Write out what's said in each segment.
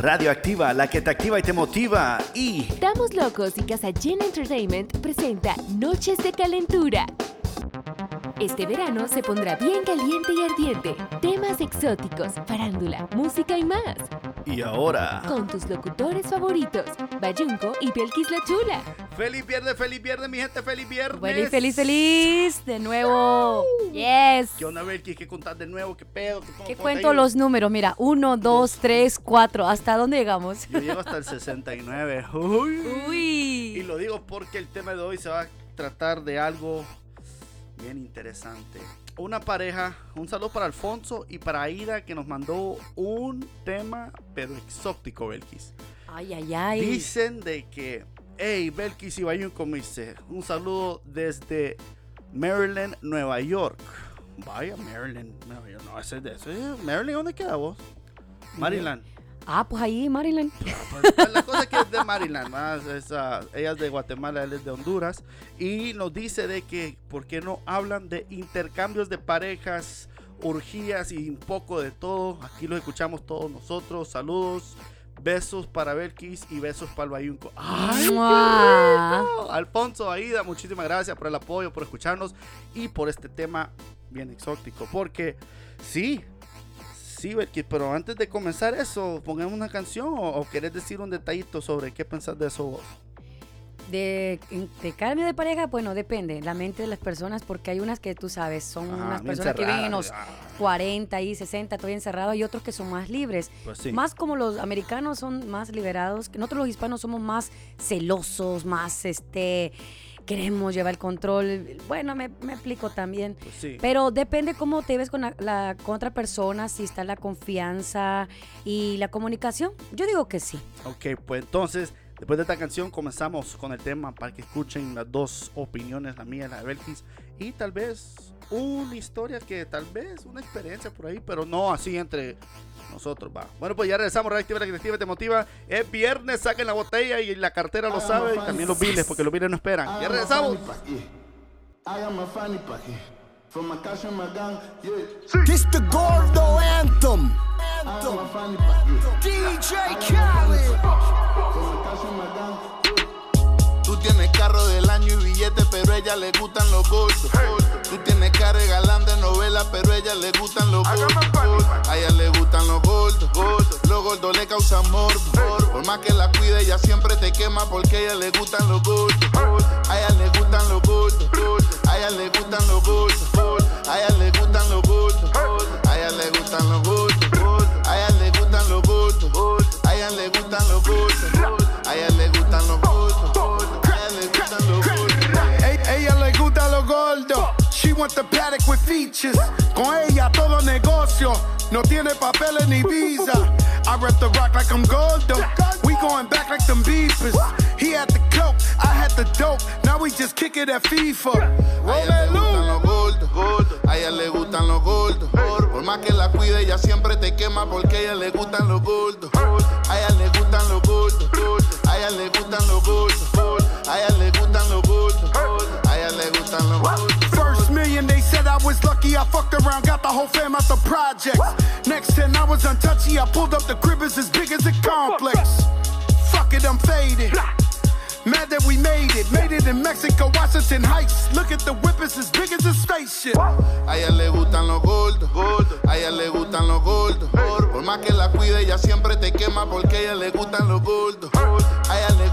Radioactiva, la que te activa y te motiva. Y Estamos locos y Casa Gen Entertainment presenta Noches de Calentura. Este verano se pondrá bien caliente y ardiente. Temas exóticos, farándula, música y más. y ahora. Con tus locutores favoritos, Bayunco y Belkis la Chula. Feliz viernes, feliz viernes, mi gente, feliz viernes. Feliz, feliz, feliz. De nuevo. Yes. ¿Qué onda, Belkis? ¿Qué contar de nuevo? ¿Qué pedo? ¿Qué, cómo- ¿Qué cuento los números? Mira, uno, dos, tres, cuatro. ¿Hasta dónde llegamos? Yo llego hasta el 69. Uy. Y Uy. lo digo porque el tema de hoy se va a tratar de algo bien interesante. Una pareja, un saludo para Alfonso y para Aida que nos mandó un tema pero exótico, Belkis. Ay, ay, ay. Dicen de que, hey, Belkis y Bayunco me dice, un saludo desde Maryland, Nueva York. Vaya, Maryland, Nueva York. No, ese es de eso. Eh, Maryland, ¿dónde queda vos? Maryland. Ah, pues ahí, Maryland. Pues, la cosa es que es de Maryland, más es, ah, ella es de Guatemala, él es de Honduras. Y nos dice de que, ¿por qué no hablan de intercambios de parejas, orgías y un poco de todo? Aquí lo escuchamos todos nosotros. Saludos, besos para Belkis y besos para el Bayunco. ¡Ay! rico! Alfonso, Aida, muchísimas gracias por el apoyo, por escucharnos y por este tema bien exótico. Porque sí, sí, Belkis, pero antes de comenzar eso, pongamos una canción o, o querés decir un detallito sobre qué pensás de eso vos. De, de cambio de pareja, bueno, depende. La mente de las personas, porque hay unas que tú sabes, son Ah, unas personas que viven en los cerradas, ah. 40 y 60, todavía encerrados, y otros que son más libres. Pues sí. Más como los americanos son más liberados, nosotros los hispanos somos más celosos, más este queremos llevar el control. Bueno, me, me explico también. Pues sí. Pero depende cómo te ves con la, la- con otra persona, si está la confianza y la comunicación. Yo digo que sí. Ok, pues entonces, después de esta canción comenzamos con el tema para que escuchen las dos opiniones, la mía y la de Belkis, y tal vez una historia que tal vez, una experiencia por ahí, pero no así entre nosotros, va. Bueno, pues ya regresamos, Reactiva, la creativa te motiva. Es viernes, saquen la botella y la cartera lo sabe, y también los biles, porque los biles no esperan. Ya regresamos. I am a fanny packy. From my cash and my gang, yeah. This the Gordo anthem. I am a fanny packy. DJ Khaled. Carro del año y billete, pero a ella le gustan los gordos. Tú tienes cara de galán de novela, pero a ella le gustan los gordos. A ella le gustan los gordos. Los gordos le causan morbo. Por más que la cuide, ella siempre te quema porque a ella le gustan los gordos. A ella le gustan los gordos. A ella le gustan los gordos. Features. Con ella todo negocio. No tiene papeles ni visa. I rep the rock like I'm gordo. We going back like them beefers. He had the coke, I had the dope. Now we just kick it at FIFA. Roll los gordos, a ella le gustan los gordos. Por más que la cuide, ella siempre te quema porque a ella le gustan los gordos. A ella fucked around, got the whole fam out the project. Next 10, I was untouchy. I pulled up the crib, is as big as a complex. Fuck it, I'm faded. Mad that we made it. Made it in Mexico, Washington Heights. Look at the whip, it's as big as a spaceship. A ella le gustan los gordos, a ella le gustan los gordos. Por más que la cuide, ella siempre te quema porque a ella le gustan los gordos. A ella le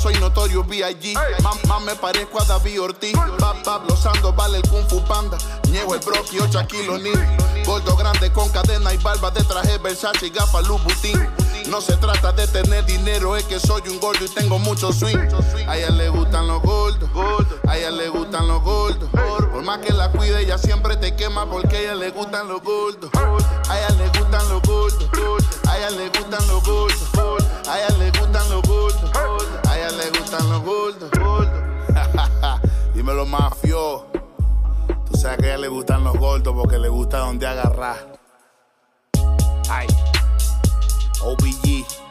soy notorio B.I.G. Más, me parezco a David Ortiz. Pa- Pablo Santos vale el Kung Fu Panda. Niego el broqui, 8 kilos ni. Gordo grande con cadena y barba de traje Versace y gafas Louboutin. No se trata de tener dinero, es que soy un gordo y tengo mucho swing. A ella le gustan los gordos, a ella le gustan los gordos. Por más que la cuide, ella siempre te quema porque a ella le gustan los gordos. A ella le gustan los gordos, a ella le gustan los gordos. A ella le gustan los gordos, ella le gustan los gordos. Dímelo, mafio. Tú sabes que a ella le gustan los gordos porque le gusta donde agarrar. Ay. OBG.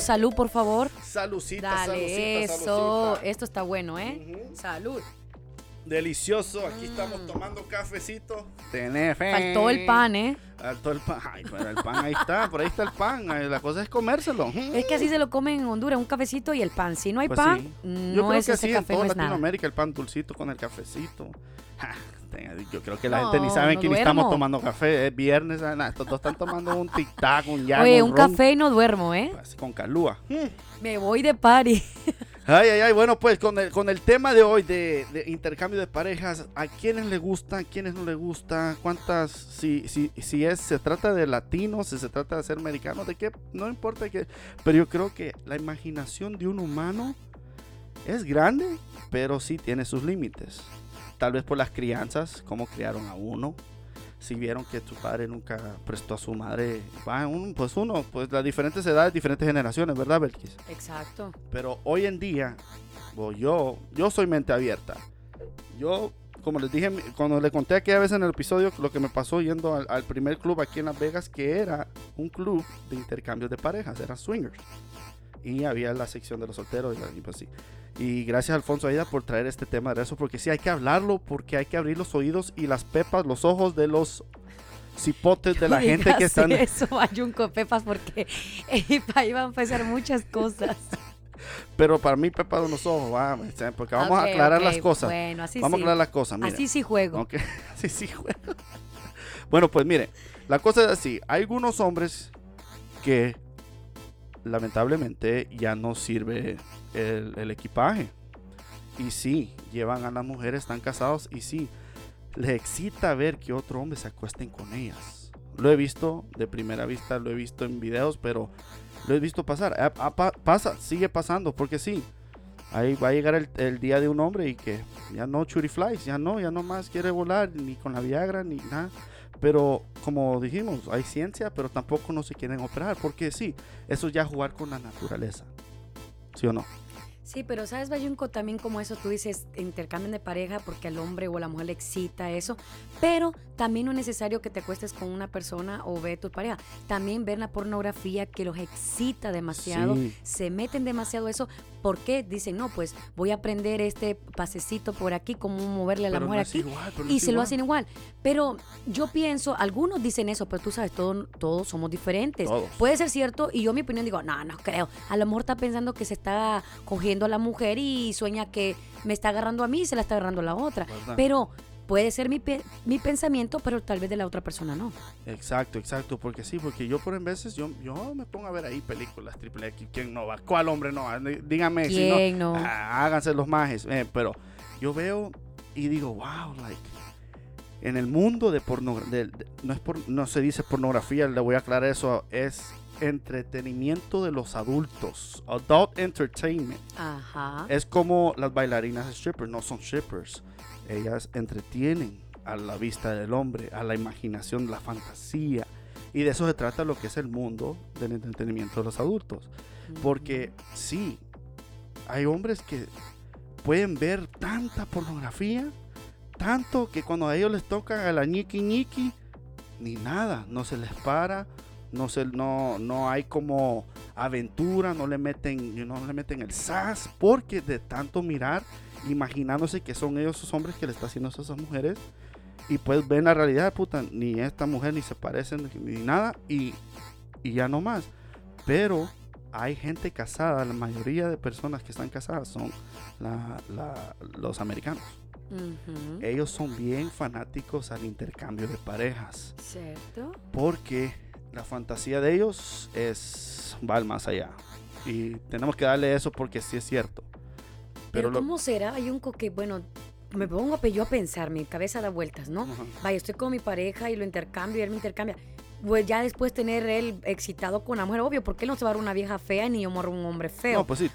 Salud, por favor. Salucita, Dale, salucita, eso. salucita. Esto está bueno, ¿eh? Salud. Delicioso. Aquí estamos tomando cafecito. Tenés fe. Faltó el pan, ¿eh? Faltó el pan. Ay, pero el pan ahí está. Por ahí está el pan. La cosa es comérselo. Es que así se lo comen en Honduras, un cafecito y el pan. Si no hay Pues pan, sí. no Yo creo es que ese así en café, toda no es nada. Latinoamérica el pan dulcito con el cafecito. Yo creo que la No, gente ni sabe no que ni estamos tomando café. Es viernes. ah, nah, estos dos están tomando un tic-tac, un yak, Oye, un café y no duermo, ¿eh? con calúa. Me voy de party. Ay, ay, ay, bueno, pues con el, con el tema de hoy de, de intercambio de parejas, ¿a quiénes le gusta, a quiénes no le gusta? ¿Cuántas, si, si, si es, se trata de latinos, si se trata de ser americanos, de qué, no importa que, pero yo creo que la imaginación de un humano es grande, pero sí tiene sus límites. Tal vez por las crianzas, cómo criaron a uno. Si vieron que tu padre nunca prestó a su madre, pues uno, pues las diferentes edades, diferentes generaciones, ¿verdad, Belkis? Exacto. Pero hoy en día, yo, yo soy mente abierta. Yo, como les dije, cuando le conté aquella vez en el episodio lo que me pasó yendo al, al primer club aquí en Las Vegas, que era un club de intercambios de parejas, era swingers. Y había la sección de los solteros y, la- y pues sí. Y gracias Alfonso Aida por traer este tema de eso, porque sí hay que hablarlo, porque hay que abrir los oídos y las pepas, los ojos de los cipotes de la No gente que están... eso, Bayunco Pepas, porque ahí van a empezar muchas cosas. Pero para mí pepas de los ojos, va, porque vamos a Ok, aclarar ok, las cosas. Bueno, así Vamos sí. a aclarar las cosas, mire. Así sí juego. Ok, sí, sí, juego. Bueno, pues mire, la cosa es así. Hay algunos hombres que lamentablemente ya no sirve el, equipaje. Y sí, llevan a las mujeres, están casados y sí, les excita ver que otro hombre se acuesten con ellas. Lo he visto de primera vista, lo he visto en videos, pero lo he visto pasar. Pasa, sigue pasando, porque sí. Ahí va a llegar el, día de un hombre y que ya no churi flies, ya no, ya no más quiere volar, ni con la Viagra, ni nada. Pero como dijimos, hay ciencia, pero tampoco no se quieren operar, porque sí, eso es ya jugar con la naturaleza. ¿Sí o no? Sí, pero sabes, Bayunco, también como eso, tú dices, intercambian de pareja porque al hombre o a la mujer le excita eso, pero también no es necesario que te acuestes con una persona o ve tu pareja. También ver la pornografía que los excita demasiado, Sí. se meten demasiado eso, porque dicen, no, pues voy a aprender este pasecito por aquí, cómo moverle a la Pero no mujer es aquí, igual, no y se lo igual. hacen igual. Pero yo pienso, algunos dicen eso, pero tú sabes, todos, todos somos diferentes. Todos. Puede ser cierto, y yo mi opinión digo, no, no creo. A lo mejor está pensando que se está cogiendo a la mujer y sueña que me está agarrando a mí y se la está agarrando a la otra. ¿Verdad? Pero puede ser mi, pe- mi pensamiento, pero tal vez de la otra persona no. Exacto, exacto, porque sí, porque yo por en veces, yo, yo me pongo a ver ahí películas triple X, ¿quién no va? ¿Cuál hombre no va? Díganme si no, ¿Quién no? ah, háganse los majes, eh, pero yo veo y digo, wow, like, en el mundo de pornografía, no, es por, no se dice pornografía, le voy a aclarar eso, es entretenimiento de los adultos, adult entertainment. Ajá. Es como las bailarinas strippers, no son strippers. Ellas entretienen a la vista del hombre, a la imaginación, la fantasía. Y de eso se trata lo que es el mundo del entretenimiento de los adultos. Porque sí, hay hombres que pueden ver tanta pornografía, tanto que cuando a ellos les toca a la ñiqui ñiqui, ni nada, no se les para, no, se, no, no hay como aventura, no le meten, no le meten el sas, porque de tanto mirar, imaginándose que son ellos esos hombres que le está haciendo eso a esas mujeres, y pues ven la realidad, puta, ni esta mujer ni se parecen ni nada, y, y ya no más. Pero hay gente casada, la mayoría de personas que están casadas son la- la- los americanos. Ellos son bien fanáticos al intercambio de parejas, ¿Cierto? porque la fantasía de ellos es va al más allá. Y tenemos que darle eso porque sí es cierto. Pero, Pero, lo- ¿cómo será? Hay un que, bueno, me pongo yo a pensar, mi cabeza da vueltas, ¿no? Ajá. Vaya, estoy con mi pareja y lo intercambio y él me intercambia. Pues ya después tener él excitado con la mujer, obvio, porque él no se va a dar una vieja fea ni yo morro un hombre feo. No, pues sí,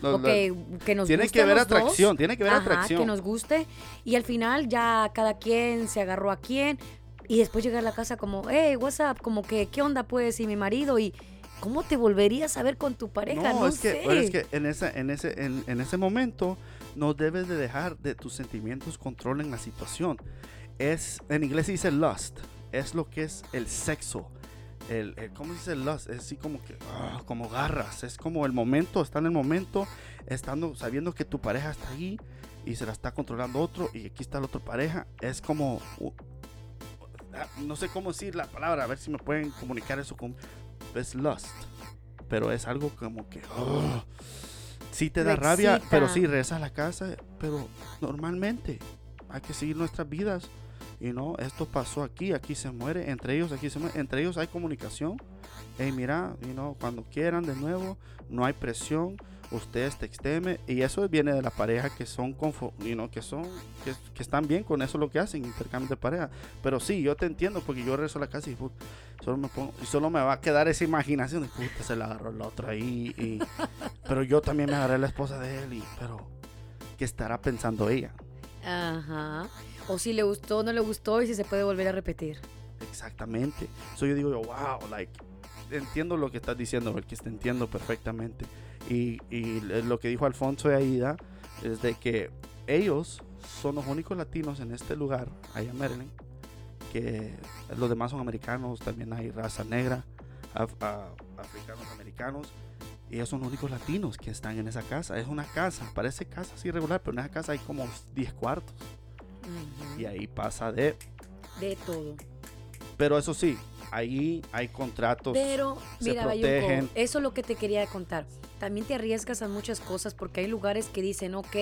que, nos tiene guste que dos. atracción, tiene que Ajá, atracción. que nos guste. Y al final ya cada quien se agarró a quien. Y después llegar a la casa como, hey, what's up? Como que, ¿qué onda pues? Y mi marido. Y ¿cómo te volverías a ver con tu pareja? No, es que, es que en, esa, en, ese, en, en ese momento no debes de dejar de tus sentimientos controlen la situación. Es, en inglés se dice lust, es lo que es el sexo. El, el- ¿Cómo se dice lust? Es así como que, ah, como garras, es como el momento, está en el momento, estando, sabiendo que tu pareja está ahí y se la está controlando otro y aquí está la otra pareja. Es como, no sé cómo decir la palabra, a ver si me pueden comunicar eso con, es lust pero es algo como que oh, sí te da rabia, pero sí regresas a la casa, pero normalmente hay que seguir nuestras vidas y no, esto pasó aquí, aquí se muere, entre ellos aquí se muere, entre ellos hay comunicación. Hey, mira, you know, cuando quieran de nuevo, no hay presión, ustedes texteme y eso viene de la pareja que son you know, que son que, que están bien con eso lo que hacen, intercambio de pareja. Pero sí, yo te entiendo porque yo regreso a la casa y put, solo me pongo y solo me va a quedar esa imaginación de puta se la agarró el otro ahí y pero yo también me agarré a la esposa de él y pero qué estará pensando ella. Ajá. O si le gustó, no le gustó y si se puede volver a repetir. Exactamente. So yo digo, wow, like, entiendo lo que estás diciendo, que te entiendo perfectamente. Y, y lo que dijo Alfonso de Aida es de que ellos son los únicos latinos en este lugar, allá en Maryland, que los demás son americanos, también hay raza negra, af- africanos americanos. Y ellos son los únicos latinos que están en esa casa. Es una casa, parece casa así regular, pero en esa casa hay como 10 cuartos. Y ahí pasa de... De todo. Pero eso sí, ahí hay contratos. Pero, se mira, protegen. eso es lo que te quería contar. También te arriesgas a muchas cosas porque hay lugares que dicen, ok,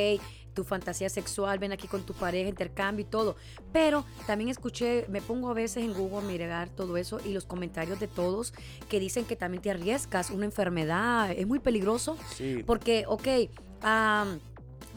tu fantasía sexual, ven aquí con tu pareja, intercambio y todo. Pero también escuché, me pongo a veces en Google a mirar todo eso y los comentarios de todos que dicen que también te arriesgas una enfermedad. Es muy peligroso Sí. porque, ok, am,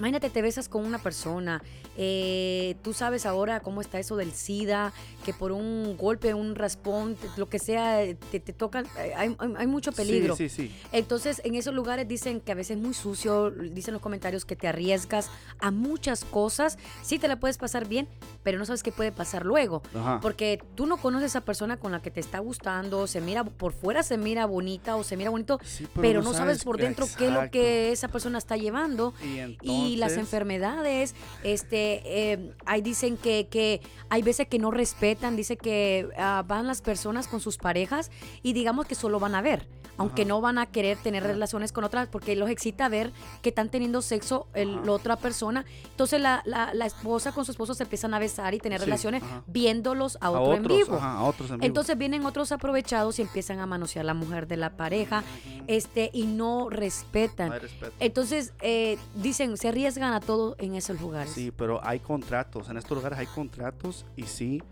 Imagínate, te besas con una persona, eh, tú sabes ahora cómo está eso del SIDA, que por un golpe, un raspón, lo que sea, te, te tocan, eh, hay, mucho peligro. Sí, sí, sí. Entonces, en esos lugares dicen que a veces es muy sucio, dicen los comentarios que te arriesgas a muchas cosas. Sí te la puedes pasar bien, pero no sabes qué puede pasar luego. Ajá. Porque tú no conoces a esa persona con la que te está gustando, se mira por fuera se mira bonita o se mira bonito, pero, no sabes por dentro qué es lo que esa persona está llevando. Y Y las entonces- enfermedades, este, eh, ahí dicen que, que hay veces que no respetan, dice que ah, van las personas con sus parejas y digamos que solo van a ver, aunque Ajá. no van a querer tener relaciones con otras porque los excita ver que están teniendo sexo el- la otra persona. Entonces la, la- la esposa con su esposo se empiezan a besar y tener Sí, relaciones ajá. viéndolos a A otro en vivo. a otros en vivo. Entonces vienen otros aprovechados y empiezan a manosear a la mujer de la pareja este, y no respetan. No hay respeto. Entonces, eh, dicen, se arriesgan a todo en esos lugares. Sí, pero hay contratos. En estos lugares hay contratos y sí,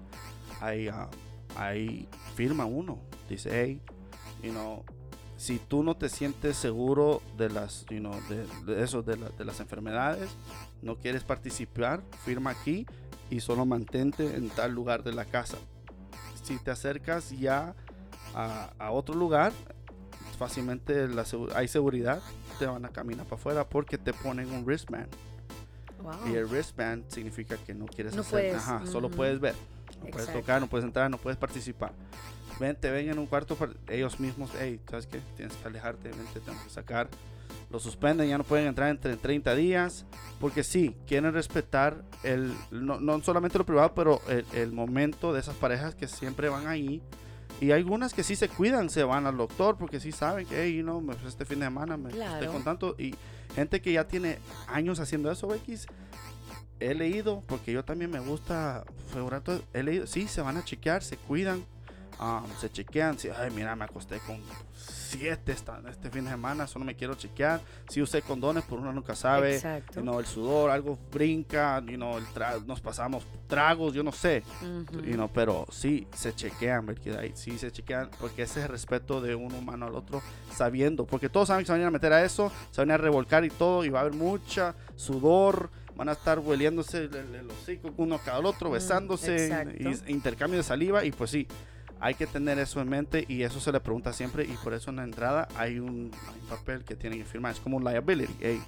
hay, ah, hay firma uno. Dice, hey, you know, si tú no te sientes seguro de las, you know, de, de eso, de, la- de las enfermedades, no quieres participar, firma aquí y solo mantente en tal lugar de la casa. Si te acercas ya a, a otro lugar, fácilmente la hay seguridad, te van a caminar para afuera porque te ponen un wristband. Wow. Y el wristband significa que no quieres No hacer, puedes, ajá, solo ujú. puedes ver. No puedes Exacto. tocar, no puedes entrar, no puedes participar. Ven, te ven en un cuarto, par- ellos mismos, hey, ¿sabes qué? Tienes que alejarte, ven, te tengo que sacar. Lo suspenden, ya no pueden entrar entre 30 días, porque sí, quieren respetar el, no, no solamente lo privado, pero el, el momento de esas parejas que siempre van ahí. Y hay algunas que sí se cuidan, se van al doctor, porque sí saben que, hey, no, pues, este fin de semana me estoy Claro. con tanto. Y gente que ya tiene años haciendo eso, X, he leído, porque yo también me gusta figurar todo, he leído, sí, se van a chequear, se cuidan, ah, se chequean, si, ay, mira, me acosté con siete esta, este fin de semana, solo me quiero chequear, si usé condones, por uno nunca sabe, Exacto. you know, el sudor, algo brinca, you know, el tra- nos pasamos tragos, yo no sé, Ujú. you know, pero sí se chequean, ¿verdad? Sí se chequean, porque ese es el respeto de un humano al otro, sabiendo, porque todos saben que se van a meter a eso, se van a revolcar y todo, y va a haber mucha sudor, van a estar hueliéndose el, el- el hocico uno cada otro, besándose, y intercambio de saliva, y pues sí, hay que tener eso en mente, y eso se le pregunta siempre, y por eso en la entrada hay un, hay un papel que tienen que firmar, es como un liability, hey,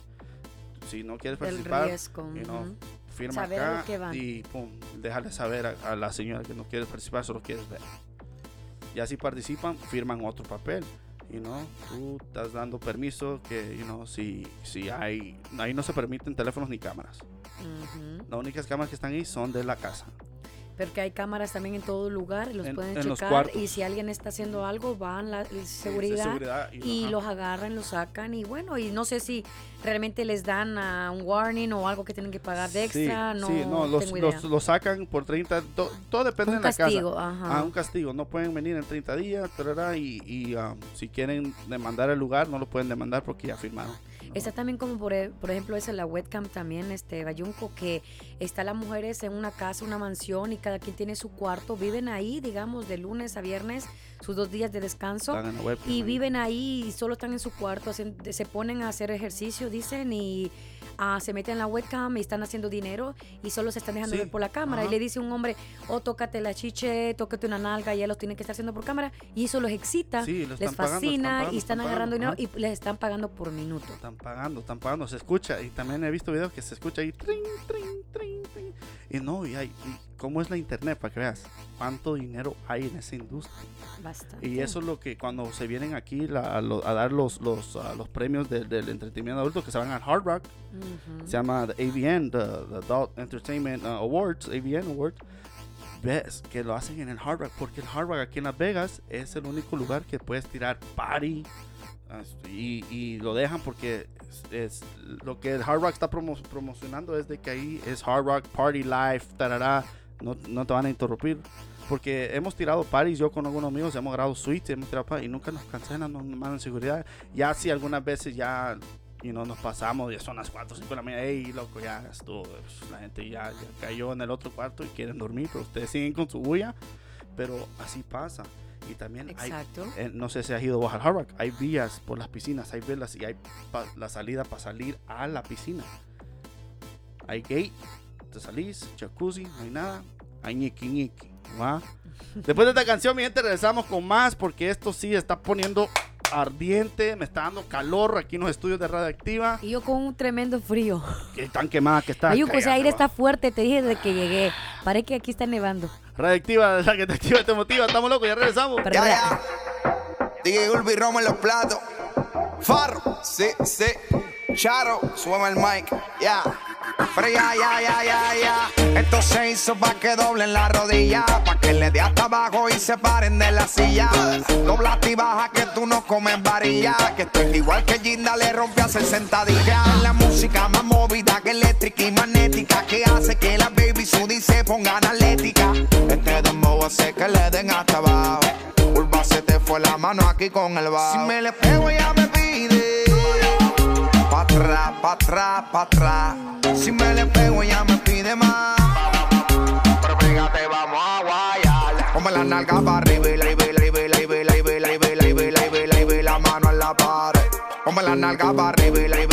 si no quieres participar, riesgo. you know, firma Saber acá que van. y pum, déjale saber a, a la señora que no quiere participar, solo quieres ver. Ya si participan, firman otro papel. Y no, tú estás dando permiso que, you know, si, si hay, ahí no se permiten teléfonos ni cámaras. Ujú. Las únicas cámaras que están ahí son de la casa. Porque hay cámaras también en todo lugar, los En- pueden en checar y si alguien está haciendo algo, van la seguridad, y los agarran, los sacan y bueno, y no sé si realmente les dan ah, un warning o algo que tienen que pagar de Sí, extra, no, sí, no, los, los, los sacan por 30, to- todo depende un de la castigo, casa. ajá. Ah, un castigo. No pueden venir en 30 días, tarara, y, y, um, si quieren demandar el lugar, no lo pueden demandar porque ya firmaron. Está también como por, e- por ejemplo esa la webcam también, este Bayunco, que está las mujeres en una casa, una mansión y cada quien tiene su cuarto, viven ahí, digamos, de lunes a viernes, sus dos días de descanso. Y viven ahí y solo están en su cuarto, hacen- se ponen a hacer ejercicio, dicen, y ah, se meten en la webcam y están haciendo dinero y solo se están dejando Sí, ver por la cámara. ajá. Y le dice un hombre, oh, tócate la chiche, tócate una nalga, y ellos tienen que estar haciendo por cámara. Y eso los excita, Sí, les pagando, fascina están pagando, y están, están agarrando pagando, dinero y les están pagando por minuto. Están pagando, están pagando, se escucha. Y también he visto videos que se escucha ahí. trin, trin, trin, trin. Y no, y, hay, y cómo es la internet, para que veas cuánto dinero hay en esa industria. Bastante. Y eso es lo que cuando se vienen aquí la- a, lo- a dar los, los, ah, los premios del- del entretenimiento adulto que se van al Hard Rock, Ujú. se llama the AVN, the, the Adult Entertainment uh, Awards, AVN Awards. Ves que lo hacen en el Hard Rock, porque el Hard Rock aquí en Las Vegas es el único lugar que puedes tirar party ah, y, y lo dejan porque es, es- lo que el Hard Rock está promo- promocionando es de que ahí es Hard Rock Party Life, tarará, no, no te van a interrumpir. Porque hemos tirado parties, yo con algunos amigos hemos grabado suites, hemos tirado parties y nunca nos cancelan, nos mandan seguridad. Ya si algunas veces ya y no nos pasamos, ya son las 4 o 5 de la mañana, hey, loco, ya estuvo, pues, la gente ya, ya cayó en el otro cuarto y quieren dormir, pero ustedes siguen con su bulla, pero así pasa. Y también hay, Exacto. eh, no sé si has ido a Rock, hay vías por las piscinas, hay velas y hay la salida para salir a la piscina. hay gate, te salís, jacuzzi, no hay nada, hay ñiqui ñiqui, ¿va? Después de esta canción, mi gente, regresamos con más porque esto sí está poniendo ardiente, me está dando calor aquí en los estudios de Radioactiva. Y yo con un tremendo frío. Que tan quemada que está. Ayuco, ese aire va. está fuerte, te dije desde que llegué. Parece que aquí está nevando. Radioactiva, la que te activa y te motiva. Estamos locos, ya regresamos. Pero Ya, ya. DJ Ulvi Romo en los platos. Farro, sí, sí. Charo, súbeme el mic. Ya. Pero ya, ya, ya, ya, ya. Esto se hizo pa' que doblen la rodilla. Pa' que le dé hasta abajo y se paren de la silla. Dobla y baja que tú no comes varilla. Que estoy igual que Ginda le rompe a hacer sentadilla. La música más movida que eléctrica y magnética. Que hace que las baby sudi se pongan atlética. Este dembow hace que le den hasta abajo. Urba se te fue la mano aquí con el bajo. Si me le pego ella me pide. Pa' atrás, pa' atrás, pa' atrás. Si me le pego, ya me pide más. Pero fíjate, vamos a guayar. Ponme la nalga para arriba y la y la y la mano en la pared. Ponme la nalga para arriba y la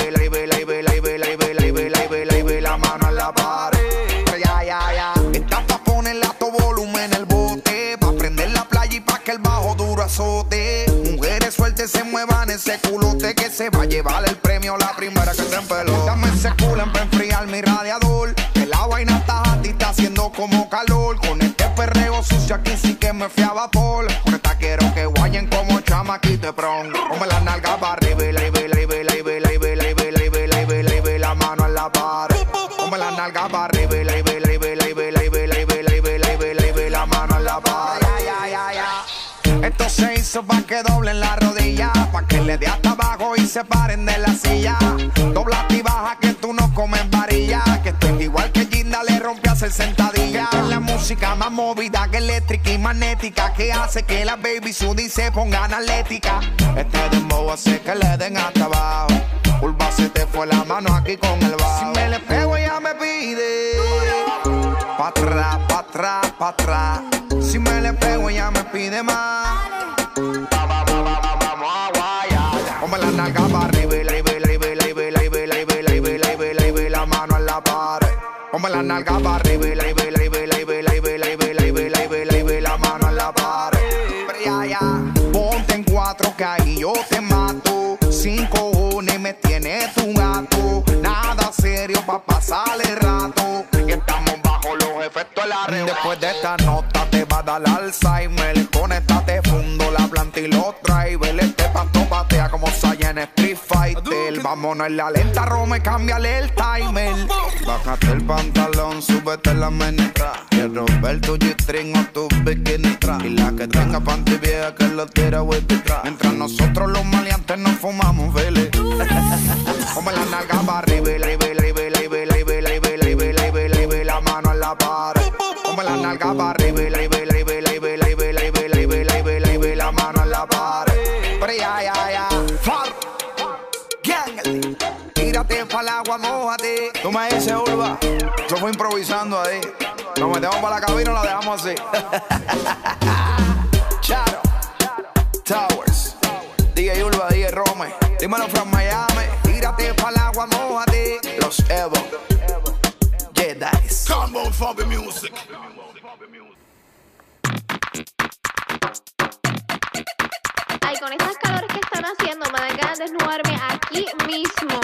se muevan ese culote que se va a llevar el premio la primera que se empeló. Dame ese culo para enfriar mi radiador. Que la vaina está a ti, está haciendo como calor. Con este perreo sucio aquí sí que me fui a vapor. Con esta quiero que guayen como chamaquito de pron. Come la nalga para arriba y la la mano en la pared. Come la nalga para arriba y la mano en la pared. Esto se hizo para que le dé hasta abajo y se paren de la silla. Dobla y baja que tú no comes varilla, que estoy igual que Ginda le rompe a hacer sentadilla. La música más movida que eléctrica y magnética que hace que las baby sudi se pongan atlética. Este dembow hace que le den hasta abajo. Urba se te fue la mano aquí con el bajo. Si me le pego ella me pide. Pa' atrás, pa' atrás, pa' atrás. Si me le pego ella me pide más. La nalga para arriba y la y la y la y la y la y la y la mano en la pared. Ponte en cuatro que ahí yo te mato. Cinco cojones me tiene tu gato. Nada serio pa' pasar el rato. Y estamos bajo los efectos de la red. Después de esta nota te va a dar Alzheimer. Con esta te fundo la planta y los drivers. Este pasto patea como Sayan Spliff. Vámonos en la lenta, Rome, cámbiale el timer. Bájate el pantalón, súbete la menestra. Quiero ver tu G-string o tu bikini. Y la que tenga panty vieja que lo tira trap. Mientras nosotros los maleantes nos fumamos, vele. Ponme la nalga para arriba y la y la y la y la mano en la pared. Ponme la nalga para arriba y la y la y la y la mano en la pared. Pero ya, ya, Tírate pa'l agua, mojate. Tú me dices, Urba. Yo fui improvisando ahí. Nos metemos para la cabina y la dejamos así. Charo. Towers. DJ Urba, DJ Rome. Dímelo from Miami. Tírate pa'l agua, mojate. Los Evo. Jedi's. Combo for the music. Ay, con estas calores que están haciendo, me dan ganas de desnudarme aquí mismo.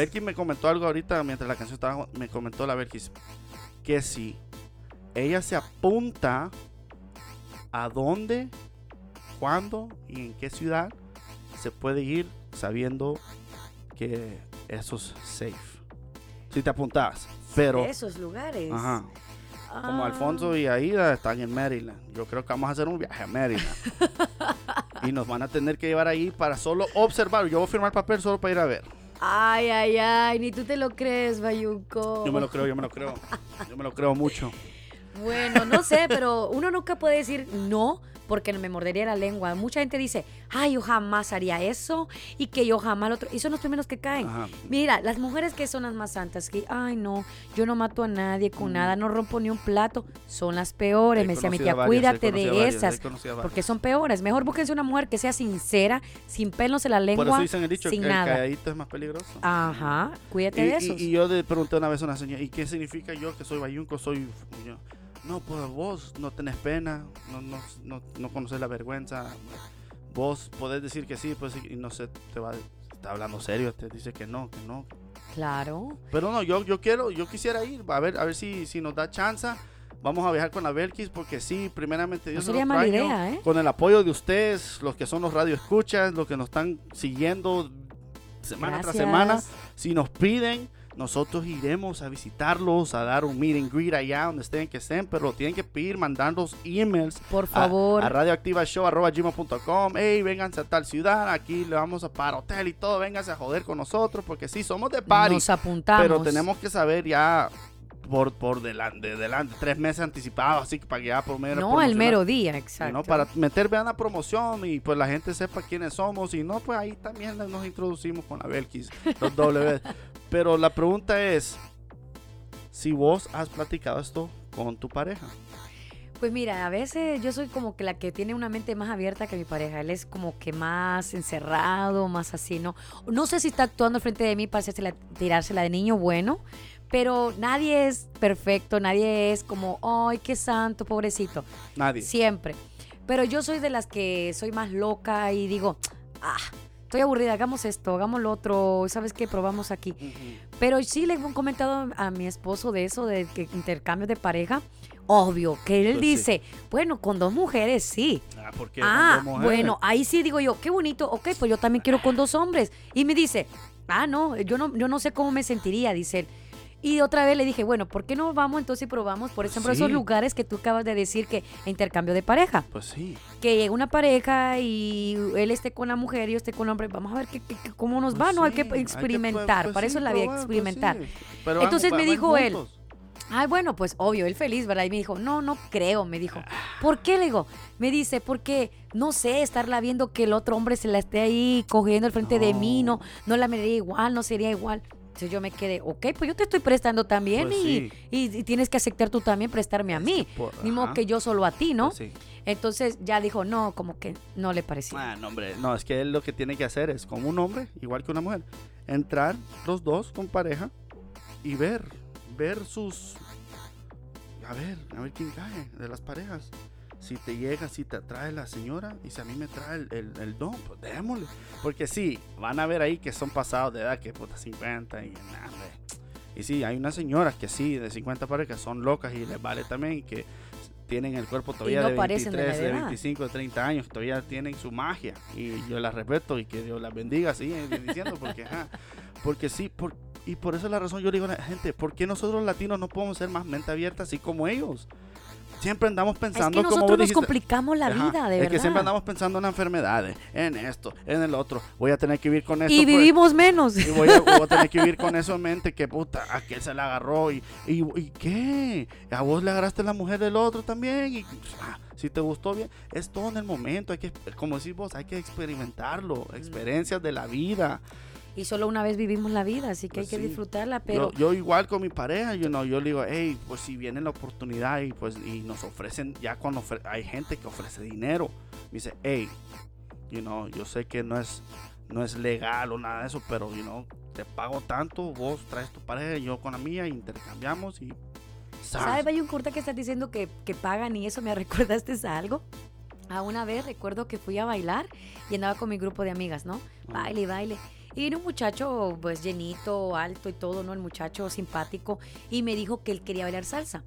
Belkis me comentó algo ahorita mientras la canción estaba. Me comentó la Belkis que si ella se apunta a dónde, cuándo y en qué ciudad se puede ir sabiendo que eso es safe. Si te apuntas, pero Esos lugares. ajá, como Ah. Alfonso y Aida están en Maryland. Yo creo que vamos a hacer un viaje a Maryland. y nos van a tener que llevar ahí para solo observar. Yo voy a firmar el papel solo para ir a ver. Ay, ay, ay, ni tú te lo crees, Bayuco. Yo me lo creo, yo me lo creo. Yo me lo creo mucho. Bueno, no sé, pero uno nunca puede decir no porque me mordería la lengua. Mucha gente dice, ay, yo jamás haría eso y que yo jamás lo otro. Y son los primeros que caen. Ajá. Mira, las mujeres que son las más santas, que, ay, no, yo no mato a nadie con nada, no rompo ni un plato, son las peores. He Me decía mi tía, varias, cuídate de varias, esas, porque son peores. Mejor búsquense una mujer que sea sincera, sin pelos en la Por lengua, eso dicen el dicho sin que el nada. calladito es más peligroso. Ajá, cuídate Y, de y- esos. y yo le pregunté una vez a una señora, ¿y qué significa yo que soy bayunco? Soy. yo, no, pues vos no tenés pena, no, no, no, no conoces la vergüenza. Vos podés decir que sí, pues y no sé, te va, está hablando serio, te dice que no, que no. Claro. Pero no, yo, yo quiero, yo quisiera ir, a ver, a ver si, si nos da chance. Vamos a viajar con la Belkis porque sí, primeramente Dios se sería mala traigo, idea, ¿eh? Con el apoyo de ustedes, los que son los radioescuchas, los que nos están siguiendo semana tras semana, si nos piden, nosotros iremos a visitarlos, a dar un meet and greet allá donde estén que estén, pero lo tienen que pedir mandándonos emails Por a- favor. a, radioactivashow.com. Hey, vénganse a tal ciudad, aquí le vamos a pagar hotel y todo, vénganse a joder con nosotros, porque sí, somos de party. Nos apuntamos. Pero tenemos que saber ya por, por delante, delante, tres meses anticipados, así que para que ya por medio No, el mero día, exacto. ¿no? Para meter vean la promoción y pues la gente sepa quiénes somos y no, pues ahí también nos introducimos con la Belkis, los W. Pero la pregunta es, si vos has platicado esto con tu pareja. Pues mira, a veces yo soy como que la que tiene una mente más abierta que mi pareja. Él es como que más encerrado, más así, ¿no? No sé si está actuando frente de mí para hacérsela- tirársela de niño bueno, pero nadie es perfecto, nadie es como, ay, qué santo, pobrecito. Nadie. Siempre. Pero yo soy de las que soy más loca y digo, ah, estoy aburrida, hagamos esto, hagamos lo otro, ¿sabes qué? Probamos aquí. Pero sí le he comentado a mi esposo de eso, de que intercambio de pareja. Obvio, que él Pues sí. dice, bueno, con dos mujeres sí. Ah, porque Ah, son dos mujeres. bueno, ahí sí digo yo, qué bonito, ok, pues yo también quiero con dos hombres. Y me dice, ah, no, yo no, yo no sé cómo me sentiría, dice él. Y otra vez le dije, bueno, ¿por qué no vamos entonces y probamos, por ejemplo, esos lugares que tú acabas de decir que intercambio de pareja? Pues sí. Que llegue una pareja y él esté con la mujer y yo esté con el hombre, vamos a ver qué, qué- qué- cómo nos Pues va, ¿no? Hay que pues, experimentar, pues para eso es la vida, pues experimentar. Pero Entonces me dijo él. Ay, bueno, pues obvio, él feliz, ¿verdad? Y me dijo, no, no creo, me dijo. ¿Por qué? Le digo, me dice, porque no sé, estarla viendo que el otro hombre se la esté ahí cogiendo al frente de mí, no, no la miraría igual, no sería igual. Entonces yo me quedé, ok, pues yo te estoy prestando también Pues y, sí. y- y tienes que aceptar tú también prestarme a mí. Ni modo que yo solo a ti, ¿no? Pues sí. Entonces ya dijo, no, como que no le parecía. Ah, no, hombre, no, es que él lo que tiene que hacer es, como un hombre, igual que una mujer, entrar los dos con pareja y ver, ver sus... A ver, a ver quién cae de las parejas. Si te llega, si te atrae la señora y si a mí me trae el, el, el don, pues démosle. Porque sí, van a ver ahí que son pasados de edad, que puta 50 y nada. Y sí, hay unas señoras que sí, de 50 pares que son locas y les vale también y que tienen el cuerpo todavía no de parecen de la 23, de, edad. 25, de 30 años, todavía tienen su magia y yo las respeto y que Dios las bendiga, sí, diciendo porque, ajá, porque sí, por, y por eso es la razón yo le digo a la gente, ¿por qué nosotros los latinos no podemos ser más mente abierta así como ellos? Siempre andamos es pensando que como nosotros nos dijiste. complicamos la Ajá, vida, de es verdad. que siempre andamos pensando en enfermedades, en esto, en el otro. Voy a tener que vivir con esto. y pues, vivimos menos. y voy a, voy a tener que vivir con eso en mente que puta, a que él se la agarró y, y, y qué, a vos le agarraste la mujer del otro también y ah, si te gustó bien, es todo en el momento, hay que, como decís vos, hay que experimentarlo, experiencias de la vida. Y solo una vez vivimos la vida, así que Pues hay que sí. disfrutarla, pero... Yo, yo igual con mi pareja, you know, yo le digo, hey, pues si viene la oportunidad y pues y nos ofrecen, ya cuando ofre- hay gente que ofrece dinero, me dice, hey, you know, yo sé que no es, no es legal o nada de eso, pero, you know, te pago tanto, vos traes tu pareja, yo con la mía, intercambiamos y... ¿Sabes, Hay un corta que estás diciendo que, que pagan y eso me recordaste a algo? A una vez recuerdo que fui a bailar y andaba con mi grupo de amigas, ¿no? Baile, baile. Y vino un muchacho, pues llenito, alto y todo, ¿no? El muchacho simpático. Y me dijo que él quería bailar salsa.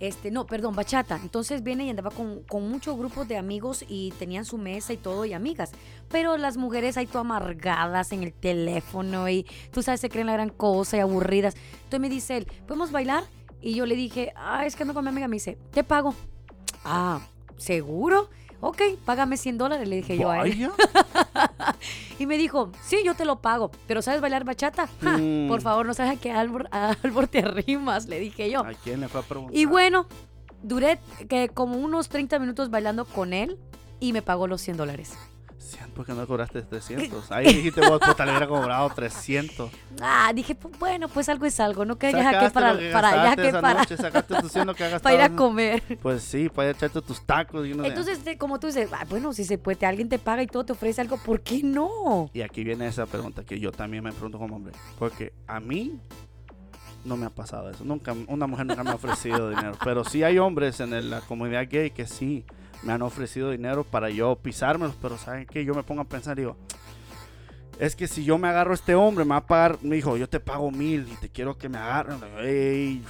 Este, no, perdón, bachata. Entonces viene y andaba con, con muchos grupos de amigos y tenían su mesa y todo y amigas. Pero las mujeres ahí todas amargadas en el teléfono y tú sabes, se creen la gran cosa y aburridas. Entonces me dice él, ¿podemos bailar? Y yo le dije, ah, es que ando con mi amiga. Me dice, te pago. Ah, ¿seguro? Ok, págame 100 dólares, le dije yo a él. Y me dijo, sí, yo te lo pago, pero ¿sabes bailar bachata? Ja, Mm. Por favor, no sabes a qué árbol, árbol te arrimas, le dije yo. ¿A quién le fue a preguntar? Y bueno, duré que como unos 30 minutos bailando con él y me pagó los 100 dólares. ¿Por qué no cobraste 300? Ahí dijiste vos, puta, le hubiera cobrado 300. Ah, dije, "Pu- bueno, pues algo es algo, no que ya que para, que para, ya que para, noche, sacaste tus 100 lo que has para ir a comer. Pues sí, para ir a echarte tus tacos. Y, Entonces, como tú dices, ah, bueno, si se puede, alguien te paga y todo te ofrece algo, ¿por qué no? y aquí viene esa pregunta que yo también me pregunto como hombre. Porque a mí no me ha pasado eso. Nunca, una mujer nunca me ha ofrecido dinero. Pero sí hay hombres en el- la comunidad gay que sí me han ofrecido dinero para yo pisármelos. Pero ¿saben qué? Yo me pongo a pensar digo, es que si yo me agarro a este hombre, me va a pagar, me dijo, yo te pago mil y te quiero que me agarren. Ey,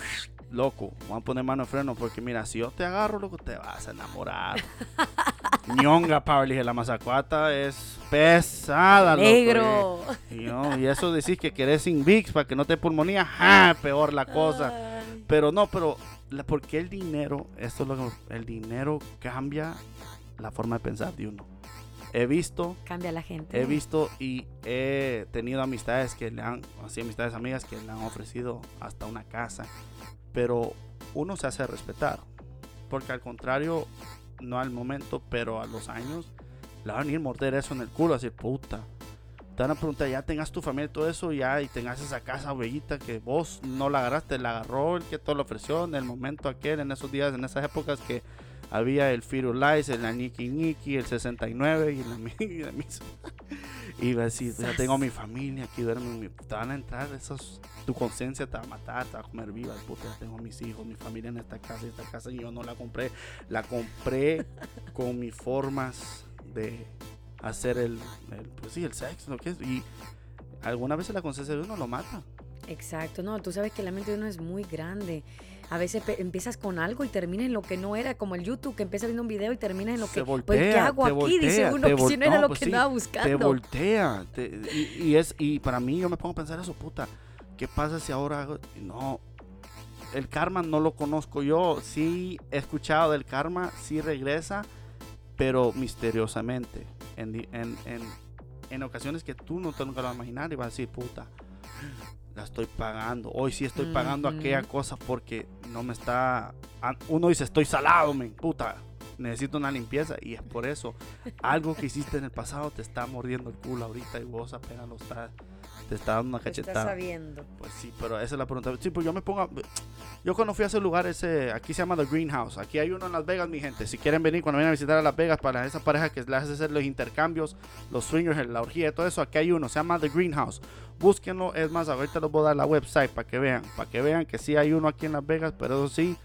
loco, voy a poner mano de freno porque mira, si yo te agarro, loco, te vas a enamorar. Ñonga, Pablo, dije, la mazacuata es pesada, loco. Negro. Y, y no, y eso decís que querés sin VIX para que no te pulmonía, ¡ja! peor la cosa. Pero no, pero la- porque el dinero, esto es lo que el dinero cambia la forma de pensar de uno. He visto, Cambia la gente. he visto y he tenido amistades que le han, así amistades amigas que le han ofrecido hasta una casa, pero uno se hace respetar, porque al contrario, no al momento, pero a los años, le van a ir a morder eso en el culo, así puta. Te van a preguntar, ya tengas tu familia y todo eso, ya, y tengas esa casa bellita que vos no la agarraste, la agarró el que todo lo ofreció en el momento aquel, en esos días, en esas épocas que había el Firulais, el Niki Niki, el 69 y la, y la misa. Y va a decir, ya tengo mi familia, aquí duermen, te van a entrar esos, tu conciencia te va a matar, te va a comer viva, puta, tengo mis hijos, mi familia en esta casa, esta casa y yo no la compré, la compré con mis formas de hacer el, el, pues sí, el sexo, lo que es, y algunas veces la conciencia de uno lo mata. Exacto, no, tú sabes que la mente de uno es muy grande. A veces empiezas con algo y terminas en lo que no era, como el YouTube, que empieza viendo un video y termina en lo que, voltea, pues, ¿qué hago aquí? Dice voltea, uno, te que si no era lo pues que sí, Te buscando. voltea. te- y, y es, y para mí, yo me pongo a pensar eso, puta. ¿Qué pasa si ahora hago- No. El karma no lo conozco yo. Sí he escuchado del karma, sí regresa, pero misteriosamente. En, en, en, en ocasiones que tú no te nunca lo vas a imaginar y vas a decir, puta, la estoy pagando. Hoy sí estoy pagando aquella cosa porque no me está. an- Uno dice, estoy salado, men, puta. Necesito una limpieza y es por eso. Algo que hiciste en el pasado te está mordiendo el culo ahorita y vos apenas lo estás. Te está dando una Te estás cachetada. sabiendo. Pues sí, pero esa es la pregunta. Sí, pues yo me pongo. Yo cuando fui a ese lugar, ese, aquí se llama The Greenhouse. Aquí hay uno en Las Vegas, mi gente. Si quieren venir, cuando vienen a visitar a Las Vegas, para esa pareja que les hace hacer los intercambios, los swingers, la orgía y todo eso, aquí hay uno. Se llama The Greenhouse. Búsquenlo. Es más, ahorita les voy a dar la website para que vean. Para que vean que sí hay uno aquí en Las Vegas, pero eso sí.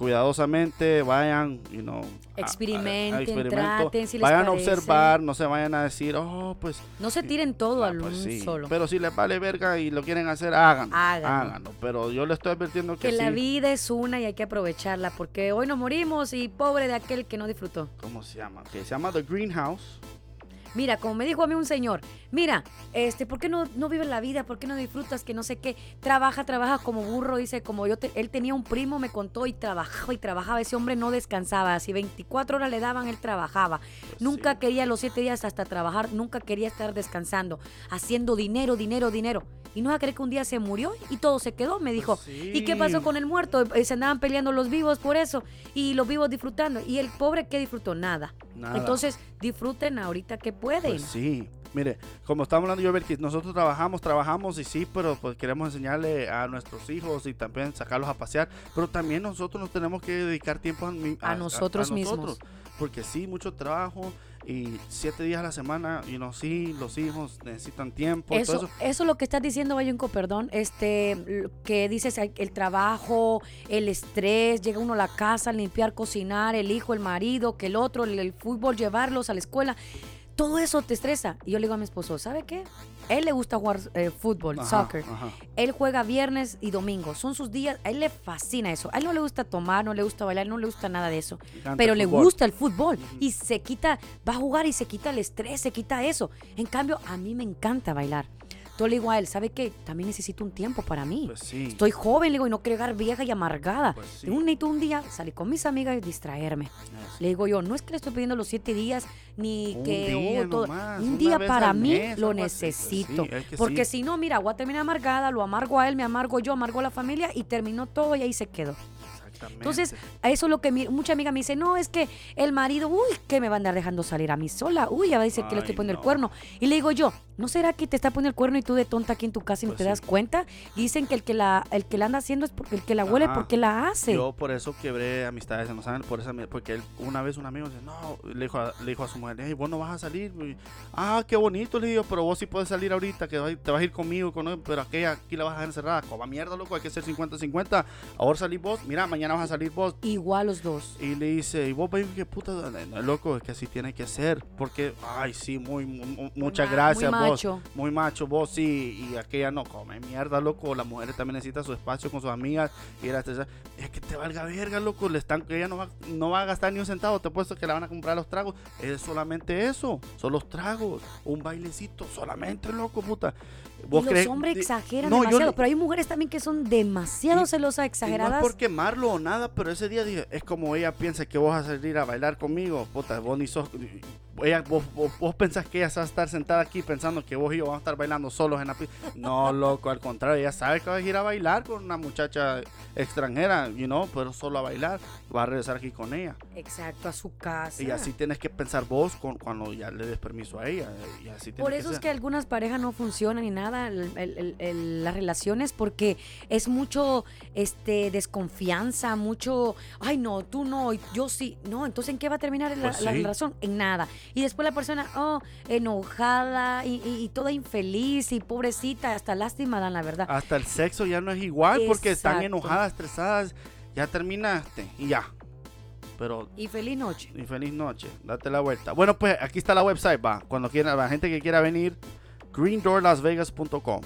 Cuidadosamente vayan, you know, a- a- a Experimenten, experimento. traten, si les vayan a observar, no se vayan a decir, oh, pues No se tiren todo al pues sí, solo. Pero si les vale verga y lo quieren hacer, háganlo. Háganlo. Háganlo. Pero yo le estoy advirtiendo que, que la vida es una y hay que aprovecharla, porque hoy nos morimos y pobre de aquel que no disfrutó. ¿Cómo se llama? Que se llama The Greenhouse. Mira, como me dijo a mí un señor, mira, este, ¿por qué no, no vives la vida? ¿Por qué no disfrutas? Que no sé qué. Trabaja, trabaja como burro, dice, como yo, te- él tenía un primo, me contó y trabajaba y trabajaba. Ese hombre no descansaba. Si 24 horas le daban, él trabajaba. Pues nunca quería los 7 días hasta trabajar, nunca quería estar descansando, haciendo dinero, dinero, dinero. Y no va a creer que un día se murió y todo se quedó, me dijo. ¿Y qué pasó con el muerto? Eh, Se andaban peleando los vivos por eso y los vivos disfrutando. Y el pobre, ¿qué disfrutó? Nada. Nada. Entonces, disfruten ahorita que pueden. Pues sí. Mire, como estamos hablando yo, que nosotros trabajamos, trabajamos y sí, pero pues queremos enseñarle a nuestros hijos y también sacarlos a pasear. Pero también nosotros nos tenemos que dedicar tiempo a, mi- A nosotros mismos. Porque sí, mucho trabajo Y siete días a la semana, y no, sí, los hijos necesitan tiempo. Eso, todo eso. eso. es lo que estás diciendo, Bayunco, perdón, este, que dices, el el trabajo, el estrés, llega uno a la casa, limpiar, cocinar, el hijo, el marido, que el otro, el, el fútbol, llevarlos a la escuela. Todo eso te estresa. Y yo le digo a mi esposo, ¿sabe qué? Él le gusta jugar eh, fútbol, Ajá, soccer. ajá. Él juega viernes y domingo. Son sus días. A él le fascina eso. A él no le gusta tomar, no le gusta bailar, no le gusta nada de eso. encanta Pero le gusta el fútbol. Y se quita, va a jugar y se quita el estrés, se quita eso. En cambio, a mí me encanta bailar. Yo le digo a él, ¿sabe qué? También necesito un tiempo para mí. Pues sí. Estoy joven, le digo, y no quiero llegar vieja y amargada. Pues sí. Un necesito un día salir con mis amigas y distraerme. Le digo yo, no es que le estoy pidiendo los siete días ni Un que día oh, todo. nomás, un día para mí mes, lo. Pues necesito. sí, es que porque si no, mira, voy a terminar amargada, lo amargo a él, me amargo yo, amargo a la familia y terminó todo y ahí se quedó. Entonces, a eso es lo que mi, mucha amiga me dice, no, es que el marido, uy, que me va a andar dejando salir a mí sola, uy, ya va a decir que le estoy poniendo no. el cuerno. Y le digo yo, ¿no será que te está poniendo el cuerno y tú de tonta aquí en tu casa y no Pues te sí. das cuenta? Dicen que el que la, el que la anda haciendo es porque el que la huele Ajá. porque la hace. Yo por eso quebré amistades en Los Ángeles, por esa, porque él, una vez un amigo dice, no, le dijo a, le dijo a su mujer, hey, vos no vas a salir. Y, ah, qué bonito, le digo, pero vos sí puedes salir ahorita, que te vas a ir conmigo, con él, pero aquella aquí la vas a dejar encerrada. Como mierda, loco, hay que ser 50-50. Ahora salís vos, mira, mañana vas a salir vos. Igual los dos. Y le dice, ¿y vos, baby, qué puta? Loco, es que así tiene que ser. Porque, ay, sí, muy, mu- mu- muchas ma- gracias, muy vos. macho. Muy macho, vos sí. Y aquella no come mierda, loco. Las mujeres también necesitan su espacio con sus amigas. Y era, es que te valga verga, loco. Le están, ella no va, no va a gastar ni un centavo. Te he puesto que le van a comprar los tragos. Es solamente eso. Son los tragos. Un bailecito. Solamente, loco, puta. Los crees- hombres exageran No, demasiado, pero hay mujeres también que son demasiado Y- celosas, y No exageradas. es por quemarlo o nada, pero ese día dije, es como ella piensa que vos vas a salir a bailar conmigo. Puta, vos ni sos. Ella, vos, vos, vos pensás que ella se va a estar sentada aquí pensando que vos y yo vamos a estar bailando solos en la pista. No, loco, al contrario, ella sabe que vas a ir a bailar con una muchacha extranjera, you know, pero solo a bailar. Va a regresar aquí con ella. Exacto, a su casa. Y así tienes que pensar vos con, cuando ya le des permiso a ella. Y así Por eso es que algunas parejas no funcionan ni nada, el- el- el- el- las relaciones, porque es mucho este desconfianza, mucho, ay no, tú no, yo sí. No, entonces ¿en qué va a terminar la, Pues la relación? En nada. Y después la persona, oh, enojada y, y- y toda infeliz y pobrecita, hasta lástima dan la verdad. Hasta el sexo ya no es igual porque están enojadas, estresadas. Ya terminaste y ya. Pero Y feliz noche. Y feliz noche. Date la vuelta. Bueno, pues aquí está la website, va. Cuando quiera, la gente que quiera venir, greendoorlasvegas.com.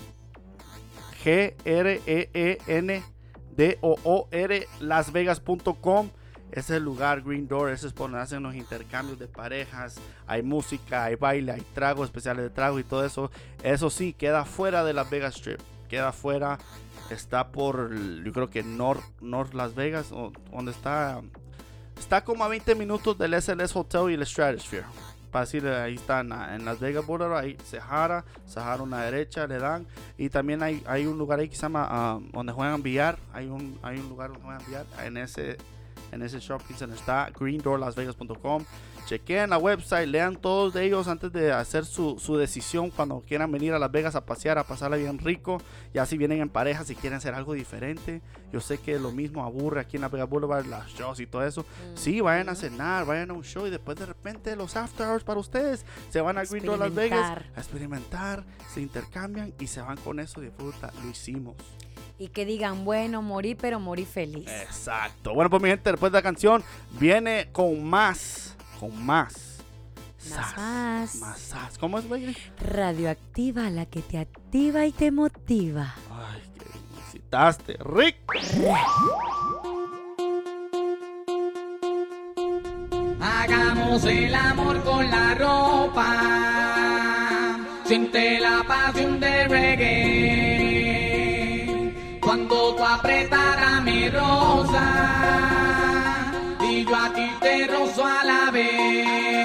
G-R-E-E-N-D-O-O-R lasvegas.com. Es el lugar, Green Door. Ese es donde hacen los intercambios de parejas. Hay música, hay baile, hay tragos especiales de trago y todo eso. Eso sí, queda fuera de Las Vegas Strip. Queda fuera. Está por, yo creo que North, North Las Vegas, donde está Está como a 20 minutos del SLS Hotel y el Stratosphere. Para decirle, ahí está en, la- en Las Vegas Boulevard, ahí Sahara, Sahara a una derecha, le dan. Y también hay, hay un lugar ahí que se llama, ah, donde juegan billar. Hay un, hay un lugar donde juegan billar. En ese, en ese shopping center está greendoorlasvegas.com. Chequeen la website, lean todos de ellos antes de hacer su, su decisión cuando quieran venir a Las Vegas a pasear, a pasarla bien rico. Ya si vienen en pareja, si quieren hacer algo diferente. Yo sé que lo mismo aburre aquí en Las Vegas Boulevard, las shows y todo eso. Sí, vayan a cenar, vayan a un show y después de repente los after hours para ustedes. Se van a Green Door Las Vegas a experimentar, se intercambian y se van con eso de puta. Lo hicimos. Y que digan, bueno, morí, pero morí feliz. Exacto. Bueno, pues mi gente, después de la canción viene con más, con más. Más, sas, más. Más sas. ¿Cómo es, güey? Radioactiva, la que te activa y te motiva. Ay, que me excitaste. Rick. Hagamos el amor con la ropa. Siente la pasión de reggae. Cuando tú apretarás mi rosa y yo a ti te rozo a la vez.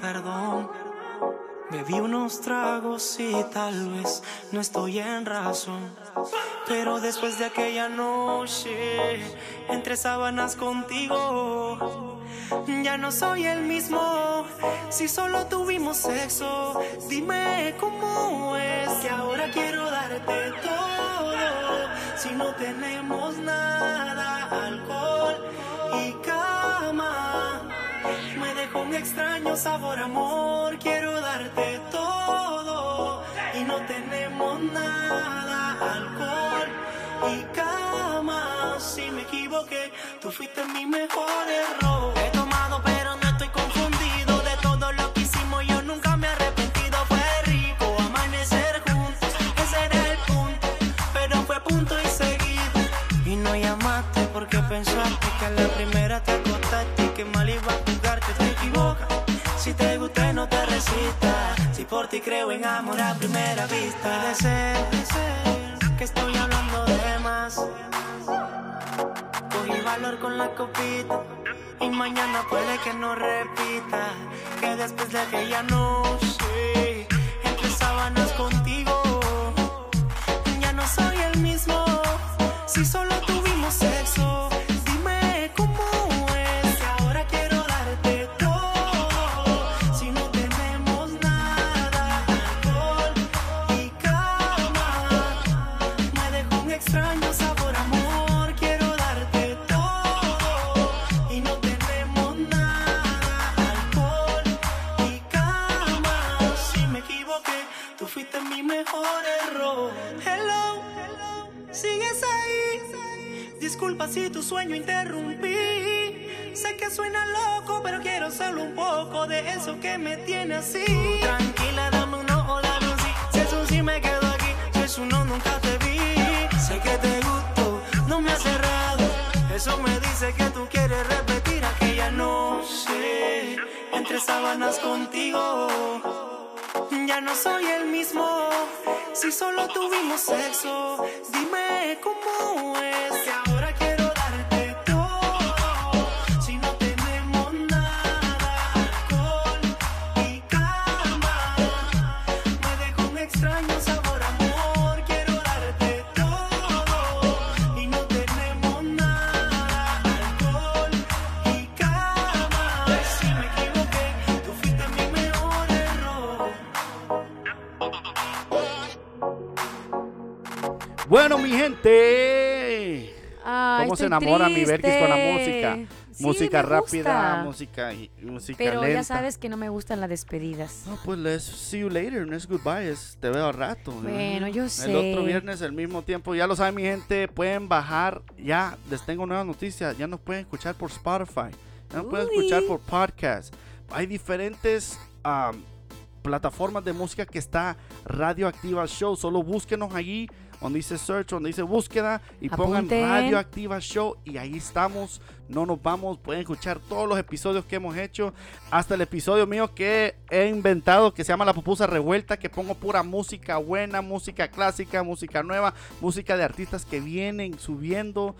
Perdón. Bebí unos tragos y tal vez no estoy en razón. Pero después de aquella noche, entre sábanas contigo, ya no soy el mismo. Si solo tuvimos sexo, dime cómo es que ahora quiero darte todo. Si no tenemos nada, alcohol Un extraño sabor, amor. Quiero darte todo. Y no tenemos nada, alcohol y cama. Si me equivoqué, tú fuiste mi mejor error. He tomado, pero no estoy confundido. De todo lo que hicimos, yo nunca me he arrepentido. Fue rico amanecer juntos. Ese era el punto, pero fue punto y seguido. Y no llamaste porque pensaste que a la primera te por ti creo en amor a primera vista. Puede ser, que estoy hablando de más. Cogí valor con la copita. Y mañana puede que no repita. Que después de aquella noche, entre sábanas contigo, ya no soy el mismo. Si solo tuvimos sexo, Disculpa si tu sueño interrumpí. Sé que suena loco, pero quiero solo un poco de eso que me tiene así. Tranquila, dame un ojo, dame un sí. Si es un sí, me quedo aquí. Si es un no, nunca te vi. Sé que te gustó, no me has cerrado. Eso me dice que tú quieres repetir aquella noche. Entre sábanas contigo. Ya no soy el mismo. Si solo tuvimos sexo, dime cómo es gente. Ay, ¿Cómo se enamora mi Berkis con la música? Sí, música rápida, música y música Pero lenta. ya sabes que no me gustan las despedidas. No, pues let's see you later, no es goodbye, es te veo al rato. ¿no? Bueno, yo El sé. otro viernes, el mismo tiempo, ya lo saben mi gente, pueden bajar, ya les tengo nuevas noticias, ya nos pueden escuchar por Spotify, ya nos pueden escuchar por podcast. Hay diferentes plataformas de música que está Radioactiva Show, solo búsquenos allí donde dice search, donde dice búsqueda y pongan Apunten. Radioactiva Show y ahí estamos, no nos vamos, pueden escuchar todos los episodios que hemos hecho, hasta el episodio mío que he inventado que se llama La Pupusa Revuelta, que pongo pura música buena, música clásica, música nueva, música de artistas que vienen subiendo.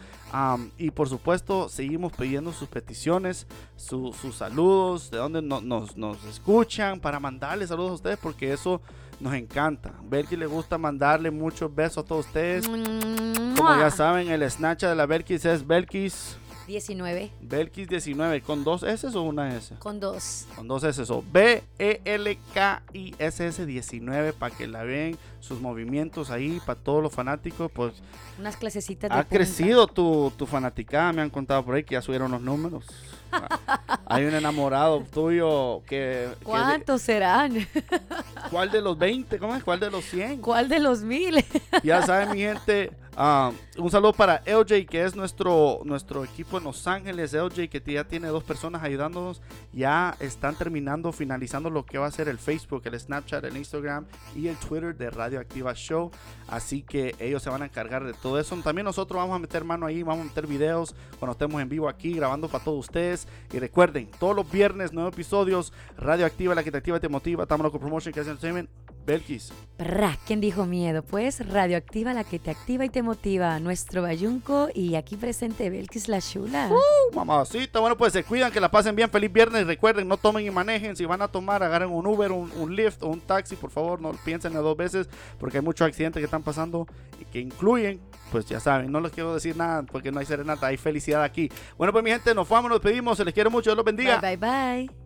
Y por supuesto seguimos pidiendo sus peticiones, su- sus saludos, de dónde no- nos, nos escuchan para mandarles saludos a ustedes porque eso nos encanta. Belkis le gusta mandarle muchos besos a todos ustedes. Como ya saben, el Snatcha de la Belkis es Belkis, 19 Belkis 19 con dos S o una S. con dos. Con dos S, o B-E-L-K-I-S-S 19 para que la vean, sus movimientos ahí, para todos los fanáticos, pues Unas clasecitas de ha punta. crecido tu, tu fanaticada, me han contado por ahí que ya subieron los números. Ah, Hay un enamorado tuyo que... que- ¿Cuántos serán? ¿Cuál de los 20? ¿Cómo es? ¿Cuál de los 100? ¿Cuál de los mil? Ya saben, mi gente. Ah, un saludo para LJ, que es nuestro, nuestro equipo en Los Ángeles. LJ, que ya tiene dos personas ayudándonos. Ya están terminando, finalizando lo que va a ser el Facebook, el Snapchat, el Instagram y el Twitter de Radioactiva Show. Así que ellos se van a encargar de todo eso. También nosotros vamos a meter mano ahí, vamos a meter videos cuando estemos en vivo aquí, grabando para todos ustedes. Y recuerden, todos los viernes, nuevos episodios. Radioactiva, la que te activa y te motiva. Estamos con Promotion, que es Entertainment. Belkis. ¿Quién dijo miedo? Pues radioactiva la que te activa y te motiva. Nuestro bayunco y aquí presente Belkis la chula. Uh, mamacita, bueno, pues se cuidan, que la pasen bien. Feliz viernes. Recuerden, no tomen y manejen. Si van a tomar, agarren un Uber, un, un Lyft o un taxi, por favor, no piensen a dos veces, porque hay muchos accidentes que están pasando y que incluyen, pues ya saben, no les quiero decir nada porque no hay serenata, hay felicidad aquí. Bueno, pues mi gente, nos vamos, nos despedimos. Se les quiere mucho, Dios los bendiga. Bye, bye, bye.